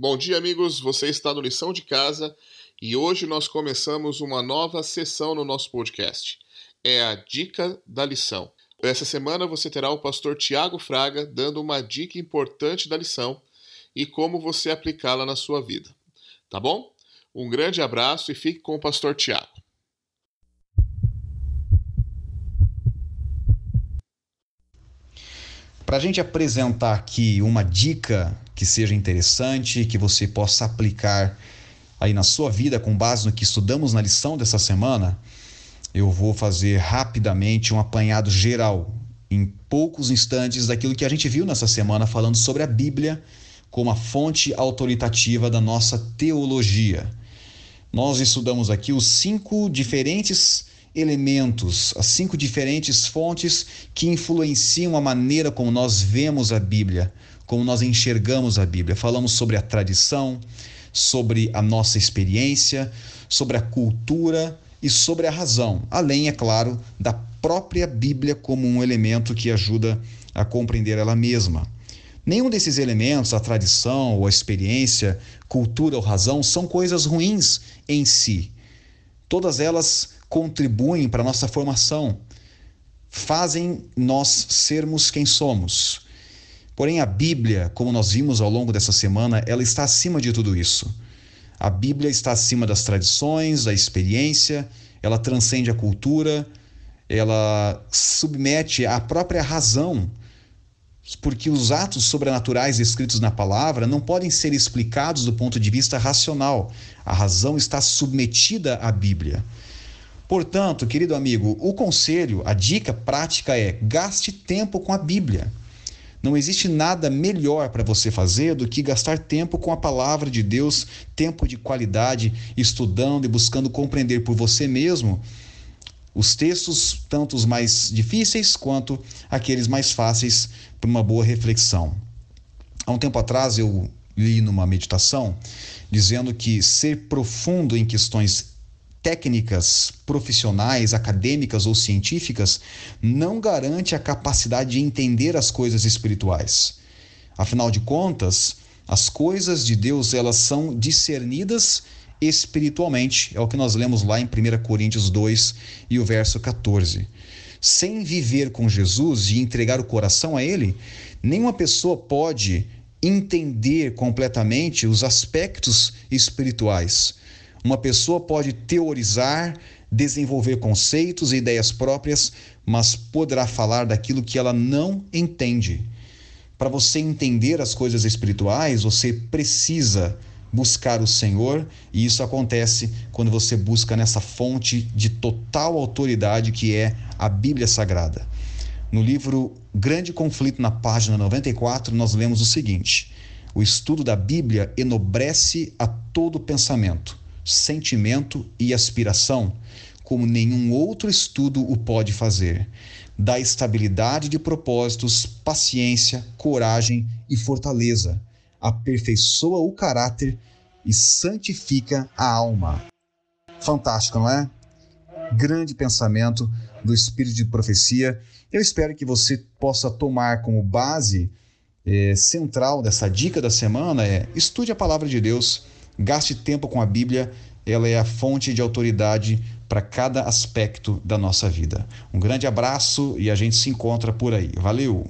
Bom dia, amigos. Você está no Lição de Casa e hoje nós começamos uma nova sessão no nosso podcast. É a Dica da Lição. Essa semana você terá o pastor Tiago Fraga dando uma dica importante da lição e como você aplicá-la na sua vida. Tá bom? Um grande abraço e fique com o pastor Tiago. Para a gente apresentar aqui uma dica que seja interessante, que você possa aplicar aí na sua vida com base no que estudamos na lição dessa semana, eu vou fazer rapidamente um apanhado geral, em poucos instantes, daquilo que a gente viu nessa semana falando sobre a Bíblia como a fonte autoritativa da nossa teologia. Nós estudamos aqui os cinco diferentes elementos, as cinco diferentes fontes que influenciam a maneira como nós vemos a Bíblia, como nós enxergamos a Bíblia. Falamos sobre a tradição, sobre a nossa experiência, sobre a cultura e sobre a razão, além, é claro, da própria Bíblia como um elemento que ajuda a compreender ela mesma. Nenhum desses elementos, a tradição ou a experiência, cultura ou razão, são coisas ruins em si. Todas elas contribuem para a nossa formação, fazem nós sermos quem somos. Porém, a Bíblia, como nós vimos ao longo dessa semana, ela está acima de tudo isso. A Bíblia está acima das tradições, da experiência, ela transcende a cultura, ela submete à própria razão, porque os atos sobrenaturais escritos na palavra não podem ser explicados do ponto de vista racional. A razão está submetida à Bíblia. Portanto, querido amigo, o conselho, a dica prática é: gaste tempo com a Bíblia. Não existe nada melhor para você fazer do que gastar tempo com a palavra de Deus, tempo de qualidade, estudando e buscando compreender por você mesmo os textos, tanto os mais difíceis quanto aqueles mais fáceis, para uma boa reflexão. Há um tempo atrás eu li numa meditação dizendo que ser profundo em questões técnicas profissionais, acadêmicas ou científicas não garante a capacidade de entender as coisas espirituais. Afinal de contas, as coisas de Deus elas são discernidas espiritualmente. É o que nós lemos lá em 1 Coríntios 2 e o verso 14. Sem viver com Jesus e entregar o coração a Ele, nenhuma pessoa pode entender completamente os aspectos espirituais. Uma pessoa pode teorizar, desenvolver conceitos e ideias próprias, mas poderá falar daquilo que ela não entende. Para você entender as coisas espirituais, você precisa buscar o Senhor, e isso acontece quando você busca nessa fonte de total autoridade que é a Bíblia Sagrada. No livro Grande Conflito, na página 94, nós lemos o seguinte: O estudo da Bíblia enobrece a todo pensamento sentimento e aspiração, como nenhum outro estudo o pode fazer. Dá estabilidade de propósitos, paciência, coragem e fortaleza. Aperfeiçoa o caráter e santifica a alma. Fantástico, não é? Grande pensamento do espírito de profecia. Eu espero que você possa tomar como base eh, central dessa dica da semana é estude a palavra de Deus Gaste tempo com a Bíblia, ela é a fonte de autoridade para cada aspecto da nossa vida. Um grande abraço e a gente se encontra por aí. Valeu!